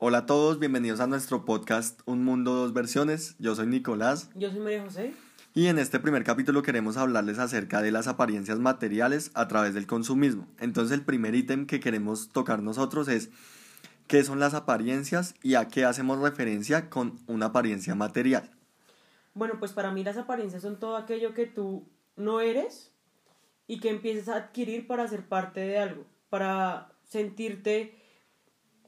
Hola a todos, bienvenidos a nuestro podcast Un Mundo Dos Versiones. Yo soy Nicolás. Yo soy María José. Y en este primer capítulo queremos hablarles acerca de las apariencias materiales a través del consumismo. Entonces el primer ítem que queremos tocar nosotros es qué son las apariencias y a qué hacemos referencia con una apariencia material. Bueno, pues para mí las apariencias son todo aquello que tú no eres y que empieces a adquirir para ser parte de algo, para sentirte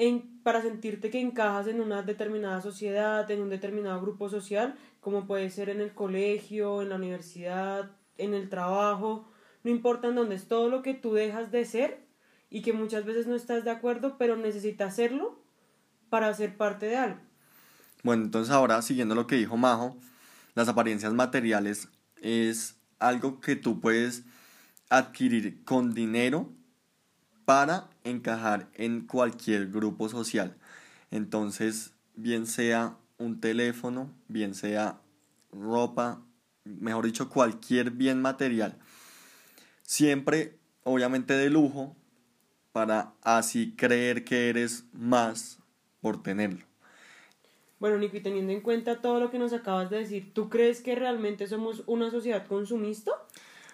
en, para sentirte que encajas en una determinada sociedad, en un determinado grupo social, como puede ser en el colegio, en la universidad, en el trabajo, no importa en dónde es, todo lo que tú dejas de ser y que muchas veces no estás de acuerdo, pero necesitas hacerlo para ser parte de algo. Bueno, entonces ahora, siguiendo lo que dijo Majo, las apariencias materiales es algo que tú puedes adquirir con dinero para encajar en cualquier grupo social. Entonces, bien sea un teléfono, bien sea ropa, mejor dicho, cualquier bien material. Siempre, obviamente, de lujo, para así creer que eres más por tenerlo. Bueno, Nico, y teniendo en cuenta todo lo que nos acabas de decir, ¿tú crees que realmente somos una sociedad consumista?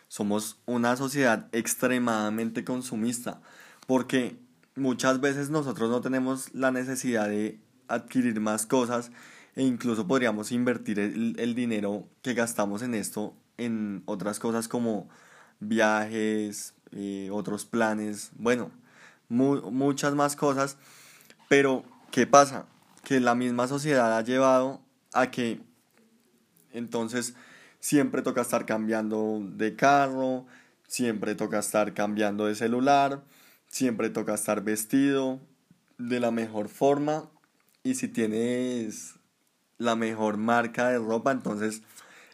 Somos una sociedad extremadamente consumista, porque muchas veces nosotros no tenemos la necesidad de adquirir más cosas e incluso podríamos invertir el, dinero que gastamos en esto en otras cosas como viajes, eh, otros planes, bueno, muchas más cosas, pero ¿qué pasa? Que la misma sociedad ha llevado a que entonces siempre toca estar cambiando de carro, siempre toca estar cambiando de celular, siempre toca estar vestido de la mejor forma y si tienes la mejor marca de ropa, entonces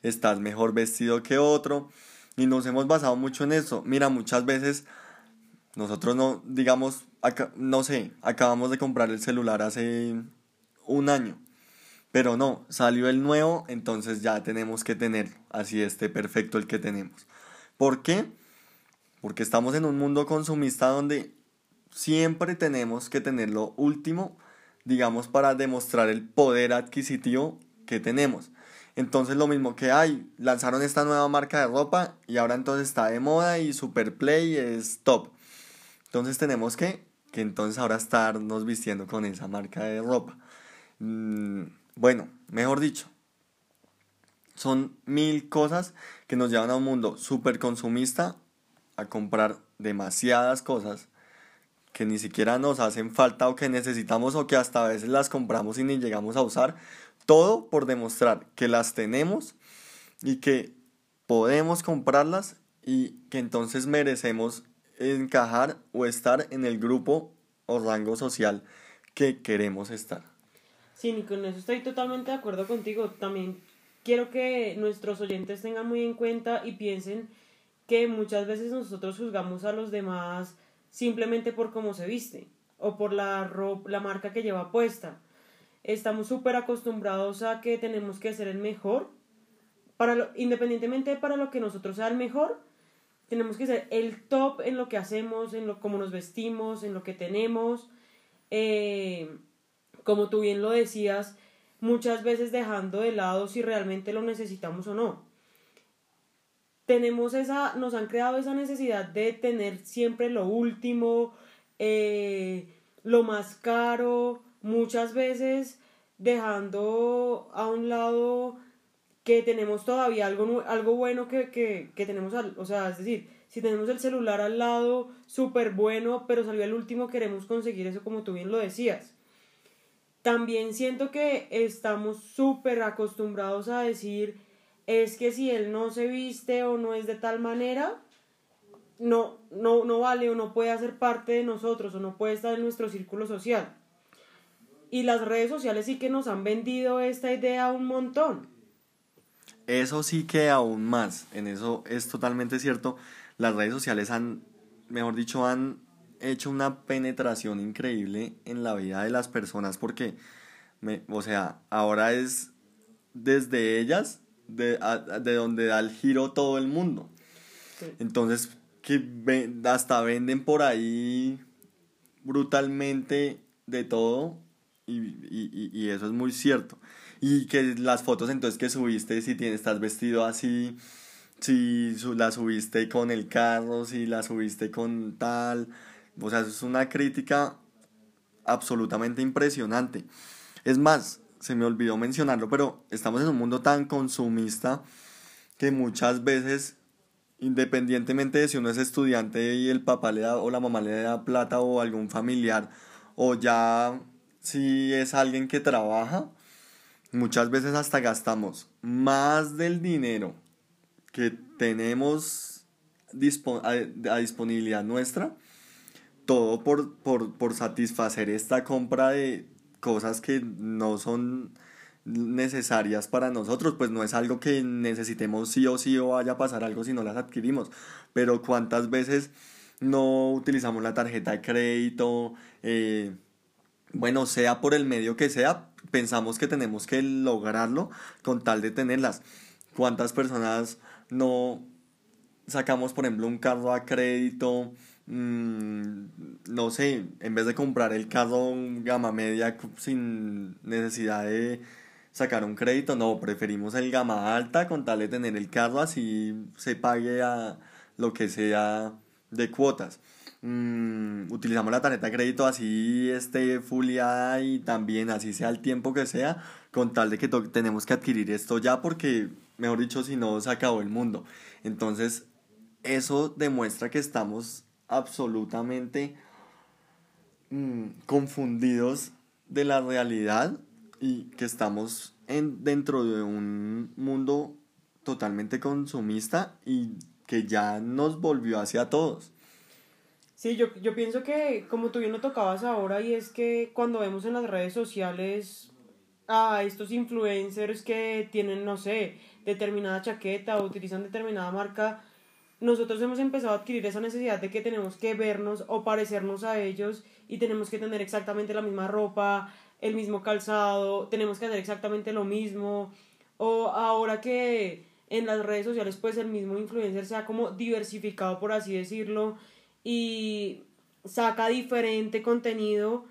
estás mejor vestido que otro y nos hemos basado mucho en eso. Mira, muchas veces nosotros no, digamos, no sé, acabamos de comprar el celular hace un año, pero no, salió el nuevo, entonces ya tenemos que tenerlo, así esté perfecto el que tenemos. ¿Por qué? Porque estamos en un mundo consumista donde siempre tenemos que tener lo último, digamos, para demostrar el poder adquisitivo que tenemos. Entonces lo mismo que hay, lanzaron esta nueva marca de ropa y ahora entonces está de moda y Super Play es top. Entonces tenemos que, que entonces ahora estarnos vistiendo con esa marca de ropa. Mm, bueno, mejor dicho, son mil cosas que nos llevan a un mundo súper consumista a comprar demasiadas cosas que ni siquiera nos hacen falta o que necesitamos o que hasta a veces las compramos y ni llegamos a usar. Todo por demostrar que las tenemos y que podemos comprarlas y que entonces merecemos encajar o estar en el grupo o rango social que queremos estar. Sí, ni con eso estoy totalmente de acuerdo contigo. También quiero que nuestros oyentes tengan muy en cuenta y piensen que muchas veces nosotros juzgamos a los demás simplemente por cómo se viste o por la, la marca que lleva puesta. Estamos súper acostumbrados a que tenemos que ser el mejor, para independientemente para lo que nosotros sea el mejor, tenemos que ser el top en lo que hacemos, en lo cómo nos vestimos, en lo que tenemos. Eh, como tú bien lo decías, muchas veces dejando de lado si realmente lo necesitamos o no. Tenemos esa, nos han creado esa necesidad de tener siempre lo último, eh, lo más caro, muchas veces dejando a un lado que tenemos todavía algo, algo bueno que, que, que tenemos, o sea, es decir, si tenemos el celular al lado, súper bueno, pero salió el último, queremos conseguir eso como tú bien lo decías. También siento que estamos súper acostumbrados a decir, es que si él no se viste o no es de tal manera, no, no, no vale o no puede hacer parte de nosotros o no puede estar en nuestro círculo social. Y las redes sociales sí que nos han vendido esta idea un montón. Eso sí que aún más, en eso es totalmente cierto. Las redes sociales han, mejor dicho, han hecho una penetración increíble en la vida de las personas porque, me, o sea, ahora es desde ellas de, de donde da el giro todo el mundo. Entonces, que hasta venden por ahí brutalmente de todo Y, y, y, eso es muy cierto. Y que las fotos entonces que subiste, si tienes, estás vestido así, si la subiste con el carro, si la subiste con tal. O sea, eso es una crítica absolutamente impresionante. Es más, se me olvidó mencionarlo, pero estamos en un mundo tan consumista que muchas veces, independientemente de si uno es estudiante y el papá le da o la mamá le da plata o algún familiar, o ya si es alguien que trabaja, muchas veces hasta gastamos más del dinero que tenemos a, disponibilidad nuestra, todo por, por, por satisfacer esta compra de cosas que no son necesarias para nosotros, pues no es algo que necesitemos sí o sí o vaya a pasar algo si no las adquirimos, pero cuántas veces no utilizamos la tarjeta de crédito, eh, bueno, sea por el medio que sea, pensamos que tenemos que lograrlo con tal de tenerlas. ¿Cuántas personas no sacamos, por ejemplo, un carro a crédito? Mm, no sé, en vez de comprar el carro gama media sin necesidad de sacar un crédito, no, preferimos el gama alta con tal de tener el carro así se pague a lo que sea de cuotas. Mm, utilizamos la tarjeta de crédito así esté fuliada y también así sea el tiempo que sea, con tal de que tenemos que adquirir esto ya porque, mejor dicho, si no, se acabó el mundo. Entonces, eso demuestra que estamos absolutamente mm, confundidos de la realidad y que estamos en, dentro de un mundo totalmente consumista y que ya nos volvió hacia todos. Sí, yo, yo pienso que como tú bien lo tocabas ahora y es que cuando vemos en las redes sociales a estos influencers que tienen, no sé, determinada chaqueta o utilizan determinada marca, nosotros hemos empezado a adquirir esa necesidad de que tenemos que vernos o parecernos a ellos y tenemos que tener exactamente la misma ropa, el mismo calzado, tenemos que hacer exactamente lo mismo. O ahora que en las redes sociales pues el mismo influencer se ha como diversificado por así decirlo y saca diferente contenido,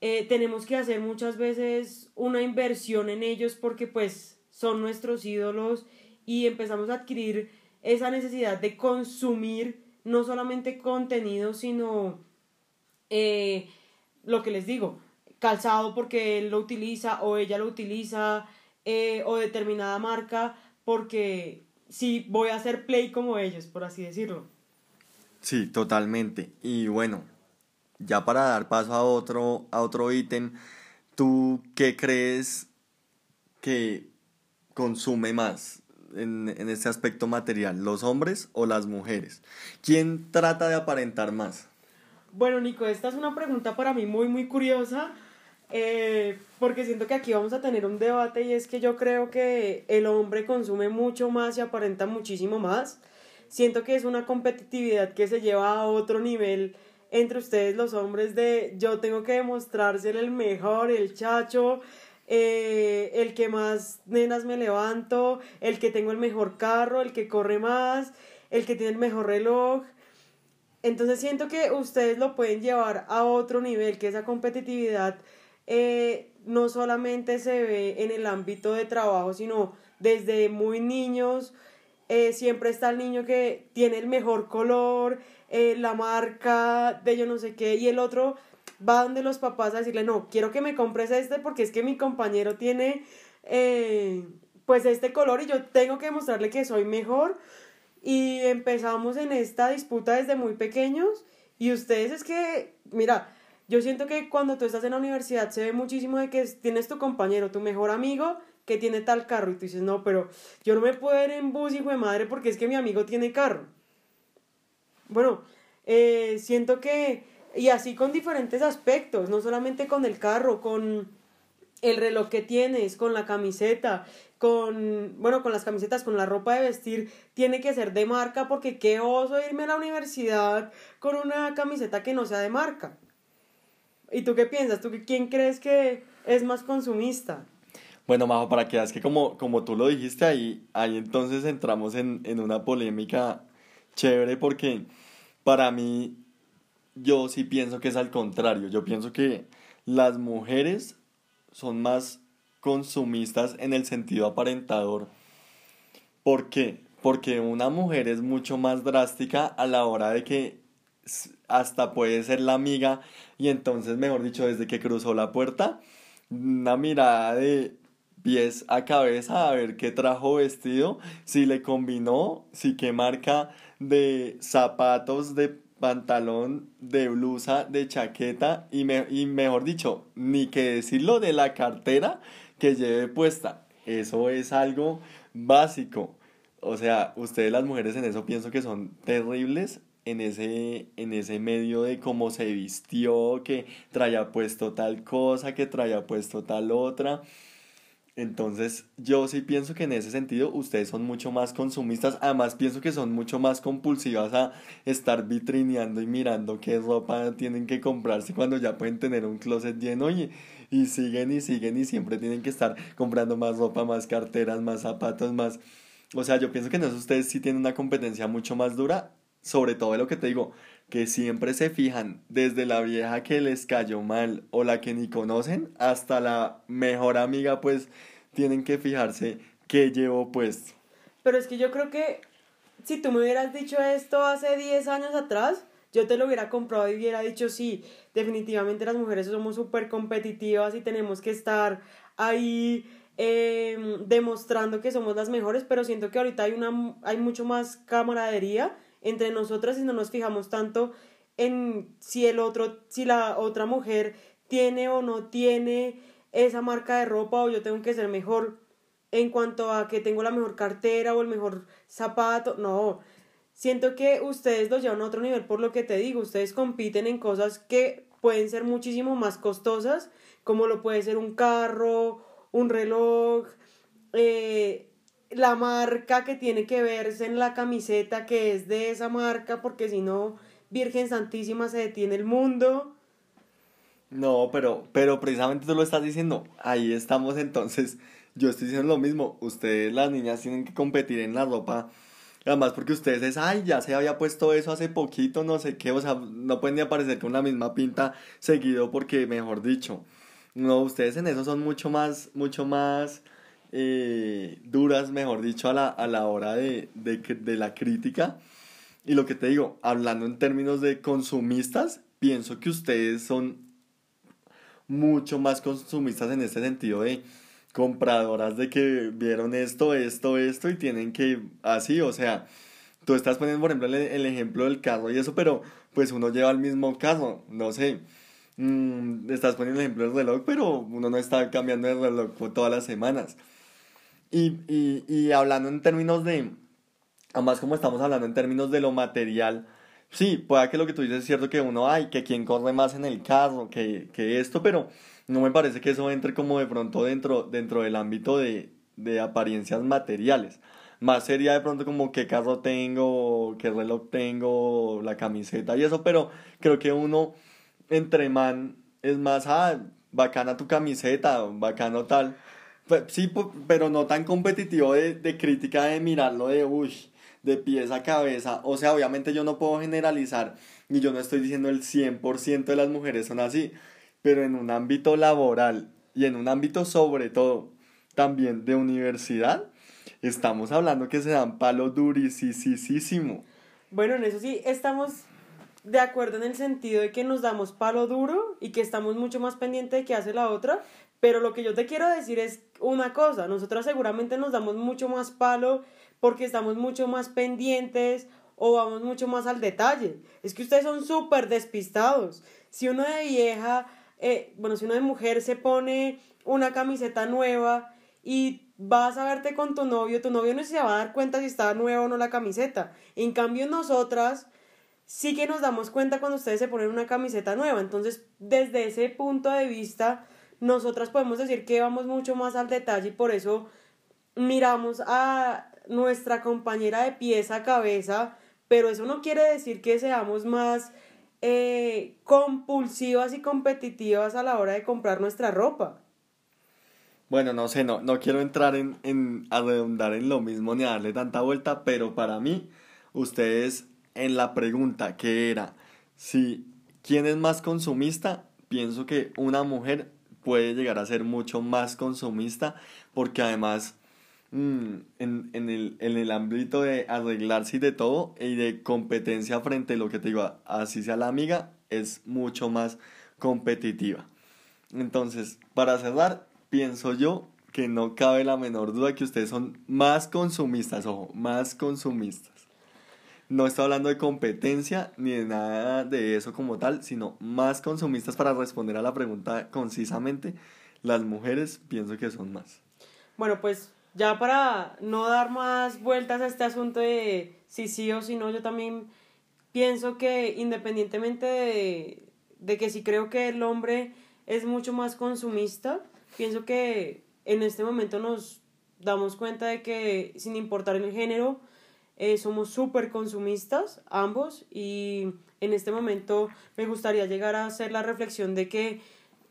eh, tenemos que hacer muchas veces una inversión en ellos porque pues son nuestros ídolos y empezamos a adquirir esa necesidad de consumir no solamente contenido, sino eh, lo que les digo, calzado porque él lo utiliza o ella lo utiliza eh, o determinada marca porque sí voy a hacer play como ellos, por así decirlo. Sí, totalmente. Y bueno, ya para dar paso a otro, a otro ítem, ¿tú qué crees que consume más en, en este aspecto material, los hombres o las mujeres? ¿Quién trata de aparentar más? Bueno, Nico, esta es una pregunta para mí muy, muy curiosa, eh, porque siento que aquí vamos a tener un debate y es que yo creo que el hombre consume mucho más y aparenta muchísimo más siento que es una competitividad que se lleva a otro nivel entre ustedes los hombres de yo tengo que demostrar ser el mejor, el chacho, eh, el que más nenas me levanto, el que tengo el mejor carro, el que corre más, el que tiene el mejor reloj. Entonces siento que ustedes lo pueden llevar a otro nivel, que esa competitividad eh, no solamente se ve en el ámbito de trabajo, sino desde muy niños, eh, siempre está el niño que tiene el mejor color, la marca de yo no sé qué, y el otro va donde los papás a decirle, no, quiero que me compres este porque es que mi compañero tiene eh, pues este color y yo tengo que demostrarle que soy mejor. Y empezamos en esta disputa desde muy pequeños y ustedes es que, mira, yo siento que cuando tú estás en la universidad se ve muchísimo de que tienes tu compañero, tu mejor amigo, que tiene tal carro y tú dices, no, pero yo no me puedo ir en bus, hijo de madre, porque es que mi amigo tiene carro. Bueno, eh, siento que, y así con diferentes aspectos, no solamente con el carro, con el reloj que tienes, con la camiseta, con, bueno, con las camisetas, con la ropa de vestir, tiene que ser de marca porque qué oso irme a la universidad con una camiseta que no sea de marca. ¿Y tú qué piensas? ¿Tú quién crees que es más consumista? Bueno, Majo, para que veas que como, como tú lo dijiste ahí, ahí entonces entramos en, en una polémica chévere porque para mí yo sí pienso que es al contrario. Yo pienso que las mujeres son más consumistas en el sentido aparentador. ¿Por qué? Porque una mujer es mucho más drástica a la hora de que hasta puede ser la amiga y entonces, mejor dicho, desde que cruzó la puerta, una mirada de pies a cabeza a ver qué trajo vestido, si le combinó, si qué marca de zapatos, de pantalón, de blusa, de chaqueta y, me, y mejor dicho, ni que decirlo de la cartera que lleve puesta. Eso es algo básico. O sea, ustedes las mujeres en eso pienso que son terribles en ese, en ese medio de cómo se vistió, que traía puesto tal cosa, que traía puesto tal otra. Entonces, yo sí pienso que en ese sentido ustedes son mucho más consumistas. Además, pienso que son mucho más compulsivas a estar vitrineando y mirando qué ropa tienen que comprarse cuando ya pueden tener un closet lleno y, y siguen y siguen y siempre tienen que estar comprando más ropa, más carteras, más zapatos, más... O sea, yo pienso que en eso ustedes sí tienen una competencia mucho más dura, sobre todo de lo que te digo, que siempre se fijan desde la vieja que les cayó mal o la que ni conocen hasta la mejor amiga, pues tienen que fijarse qué llevo puesto. Pero es que yo creo que si tú me hubieras dicho esto hace 10 años atrás, yo te lo hubiera comprado y hubiera dicho sí, definitivamente las mujeres somos súper competitivas y tenemos que estar ahí em, demostrando que somos las mejores, pero siento que ahorita hay, una, hay mucho más camaradería entre nosotras y no nos fijamos tanto en si el otro, si la otra mujer tiene o no tiene esa marca de ropa o yo tengo que ser mejor en cuanto a que tengo la mejor cartera o el mejor zapato. No, siento que ustedes lo llevan a otro nivel por lo que te digo. Ustedes compiten en cosas que pueden ser muchísimo más costosas, como lo puede ser un carro, un reloj, eh, la marca que tiene que verse en la camiseta que es de esa marca, porque si no, Virgen Santísima se detiene el mundo. No, pero, pero precisamente tú lo estás diciendo. Ahí estamos entonces. Yo estoy diciendo lo mismo. Ustedes, las niñas, tienen que competir en la ropa. Además, porque ustedes es, ay, ya se había puesto eso hace poquito, no sé qué. O sea, no pueden ni aparecer con la misma pinta seguido porque, mejor dicho. No, ustedes en eso son mucho más, mucho más eh, duras, mejor dicho, a la, a la hora de, de, de la crítica. Y lo que te digo, hablando en términos de consumistas, pienso que ustedes son mucho más consumistas en este sentido de compradoras de que vieron esto, esto, esto y tienen que así, o sea, tú estás poniendo por ejemplo el, ejemplo del carro y eso, pero pues uno lleva el mismo carro, no sé, mm, estás poniendo el ejemplo del reloj, pero uno no está cambiando el reloj todas las semanas. Y, y, y hablando en términos de, además como estamos hablando en términos de lo material, Sí, puede que lo que tú dices es cierto que uno, hay que quien corre más en el carro, que, que esto, pero no me parece que eso entre como de pronto dentro, dentro del ámbito de, de apariencias materiales. Más sería de pronto como qué carro tengo, qué reloj tengo, la camiseta y eso, pero creo que uno entre man es más, ah, bacana tu camiseta, bacano tal. Sí, pero no tan competitivo de, crítica de mirarlo de, uy, de pies a cabeza. O sea, obviamente yo no puedo generalizar y yo no estoy diciendo el 100% de las mujeres son así, pero en un ámbito laboral y en un ámbito sobre todo también de universidad, estamos hablando que se dan palo durísimo. Bueno, en eso sí estamos de acuerdo en el sentido de que nos damos palo duro y que estamos mucho más pendientes de qué hace la otra, pero lo que yo te quiero decir es una cosa, nosotras seguramente nos damos mucho más palo porque estamos mucho más pendientes o vamos mucho más al detalle. Es que ustedes son súper despistados. Si uno de vieja, eh, bueno, si uno de mujer se pone una camiseta nueva y vas a verte con tu novio, tu novio no se va a dar cuenta si está nueva o no la camiseta. En cambio, nosotras sí que nos damos cuenta cuando ustedes se ponen una camiseta nueva. Entonces, desde ese punto de vista, nosotras podemos decir que vamos mucho más al detalle y por eso miramos a nuestra compañera de pieza a cabeza, pero eso no quiere decir que seamos más eh, compulsivas y competitivas a la hora de comprar nuestra ropa. Bueno, no sé, no, no quiero entrar en, en a redundar en lo mismo ni a darle tanta vuelta, pero para mí, ustedes en la pregunta que era si quién es más consumista, pienso que una mujer puede llegar a ser mucho más consumista porque además mm, en, en, el, en el ámbito de arreglarse y de todo y de competencia frente a lo que te digo, así sea la amiga, es mucho más competitiva. Entonces, para cerrar, pienso yo que no cabe la menor duda que ustedes son más consumistas, ojo, más consumistas. No estoy hablando de competencia ni de nada de eso como tal, sino más consumistas para responder a la pregunta concisamente. Las mujeres pienso que son más. Bueno, pues ya para no dar más vueltas a este asunto de si sí o si no, yo también pienso que independientemente de, de que si creo que el hombre es mucho más consumista, pienso que en este momento nos damos cuenta de que sin importar el género, eh, somos súper consumistas ambos y en este momento me gustaría llegar a hacer la reflexión de que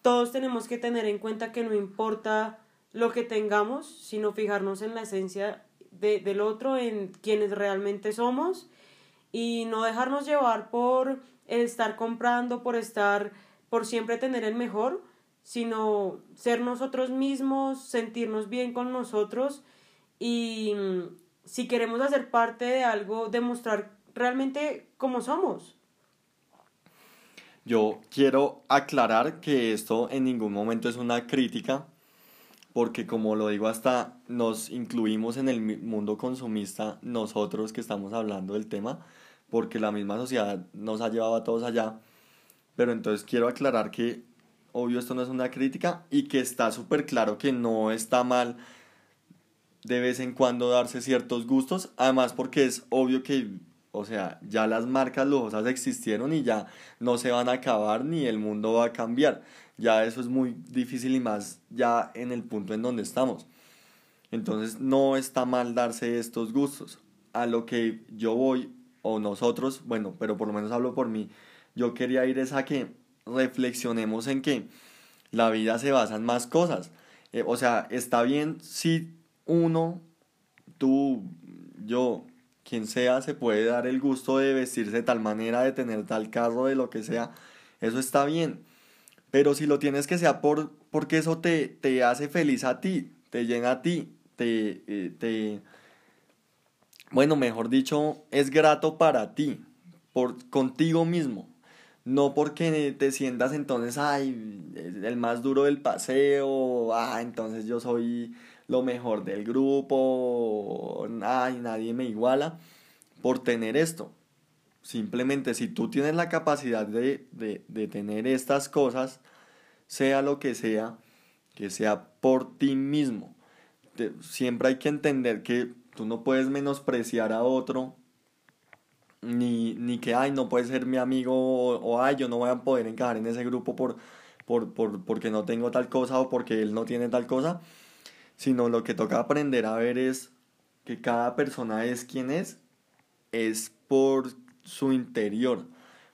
todos tenemos que tener en cuenta que no importa lo que tengamos, sino fijarnos en la esencia de, del otro, en quienes realmente somos y no dejarnos llevar por estar comprando, por estar, por siempre tener el mejor, sino ser nosotros mismos, sentirnos bien con nosotros y si queremos hacer parte de algo, demostrar realmente cómo somos. Yo quiero aclarar que esto en ningún momento es una crítica, porque como lo digo, hasta nos incluimos en el mundo consumista nosotros que estamos hablando del tema, porque la misma sociedad nos ha llevado a todos allá. Pero entonces quiero aclarar que obvio esto no es una crítica y que está súper claro que no está mal de vez en cuando darse ciertos gustos, además porque es obvio que, o sea, ya las marcas lujosas existieron y ya no se van a acabar ni el mundo va a cambiar. Ya eso es muy difícil y más ya en el punto en donde estamos. Entonces no está mal darse estos gustos. A lo que yo voy, o nosotros, bueno, pero por lo menos hablo por mí, yo quería ir es a que reflexionemos en que la vida se basa en más cosas. Eh, o sea, está bien si uno, tú, yo, quien sea, se puede dar el gusto de vestirse de tal manera, de tener tal carro, de lo que sea, eso está bien. Pero si lo tienes que sea por, porque eso te, te hace feliz a ti, te llena a ti, te, eh, te, bueno, mejor dicho, es grato para ti, por, contigo mismo. No porque te sientas entonces, ay, el más duro del paseo, ah, entonces yo soy lo mejor del grupo, ay, nadie me iguala por tener esto. Simplemente si tú tienes la capacidad de, de, tener estas cosas, sea lo que sea, que sea por ti mismo. siempre hay que entender que tú no puedes menospreciar a otro, ni, ni que, ay, no puede ser mi amigo, o, o, ay, yo no voy a poder encajar en ese grupo por, por, por, porque no tengo tal cosa o porque él no tiene tal cosa sino lo que toca aprender a ver es que cada persona es quien es, es por su interior,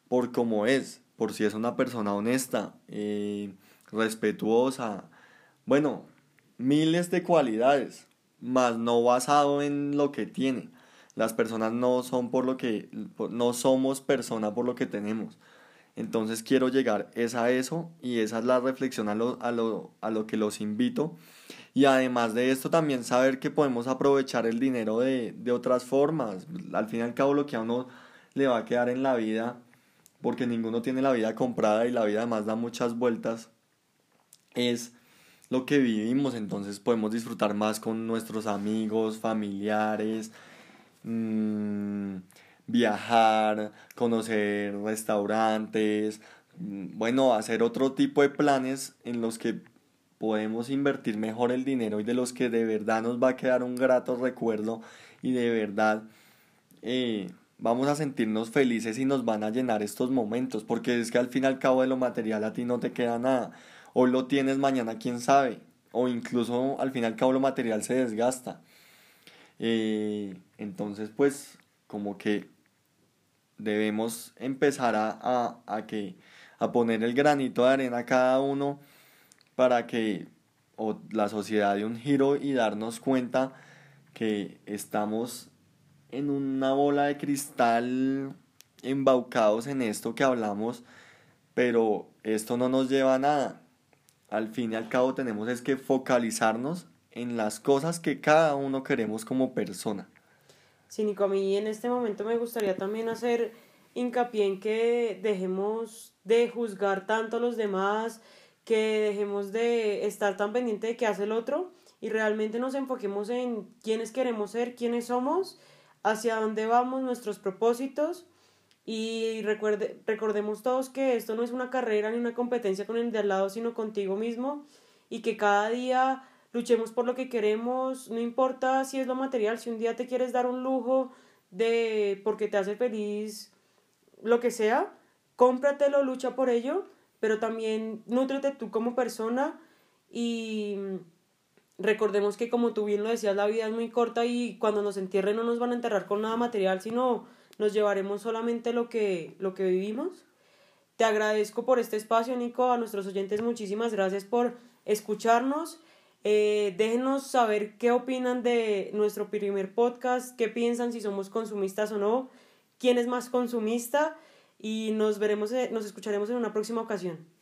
por cómo es, por si es una persona honesta, eh, respetuosa, bueno, miles de cualidades, más no basado en lo que tiene. Las personas no son por lo que, no somos persona por lo que tenemos. Entonces quiero llegar es a eso y esa es la reflexión a lo, a lo, a lo que los invito y además de esto también saber que podemos aprovechar el dinero de, de otras formas. Al fin y al cabo lo que a uno le va a quedar en la vida, porque ninguno tiene la vida comprada y la vida además da muchas vueltas, es lo que vivimos. Entonces podemos disfrutar más con nuestros amigos, familiares, mmm, viajar, conocer restaurantes, mm, bueno, hacer otro tipo de planes en los que podemos invertir mejor el dinero y de los que de verdad nos va a quedar un grato recuerdo y de verdad eh, vamos a sentirnos felices y nos van a llenar estos momentos, porque es que al fin y al cabo de lo material a ti no te queda nada. Hoy lo tienes, mañana quién sabe. O incluso al fin y al cabo lo material se desgasta. Eh, entonces pues como que debemos empezar a, a, a, que, a poner el granito de arena cada uno para que la sociedad dé un giro y darnos cuenta que estamos en una bola de cristal embaucados en esto que hablamos, pero esto no nos lleva a nada. al fin y al cabo tenemos es que focalizarnos en las cosas que cada uno queremos como persona. Sí, Nico, a mí en este momento me gustaría también hacer hincapié en que dejemos de juzgar tanto a los demás, que dejemos de estar tan pendiente de qué hace el otro y realmente nos enfoquemos en quiénes queremos ser, quiénes somos, hacia dónde vamos, nuestros propósitos. Y recuerde, recordemos todos que esto no es una carrera ni una competencia con el de al lado, sino contigo mismo y que cada día luchemos por lo que queremos, no importa si es lo material, si un día te quieres dar un lujo de porque te hace feliz, lo que sea, cómpratelo, lucha por ello, pero también nútrete tú como persona y recordemos que como tú bien lo decías, la vida es muy corta y cuando nos entierren no nos van a enterrar con nada material, sino nos llevaremos solamente lo que, lo que vivimos. Te agradezco por este espacio, Nico, a nuestros oyentes muchísimas gracias por escucharnos. Eh, déjenos saber qué opinan de nuestro primer podcast, qué piensan si somos consumistas o no, quién es más consumista y nos veremos, eh, nos escucharemos en una próxima ocasión.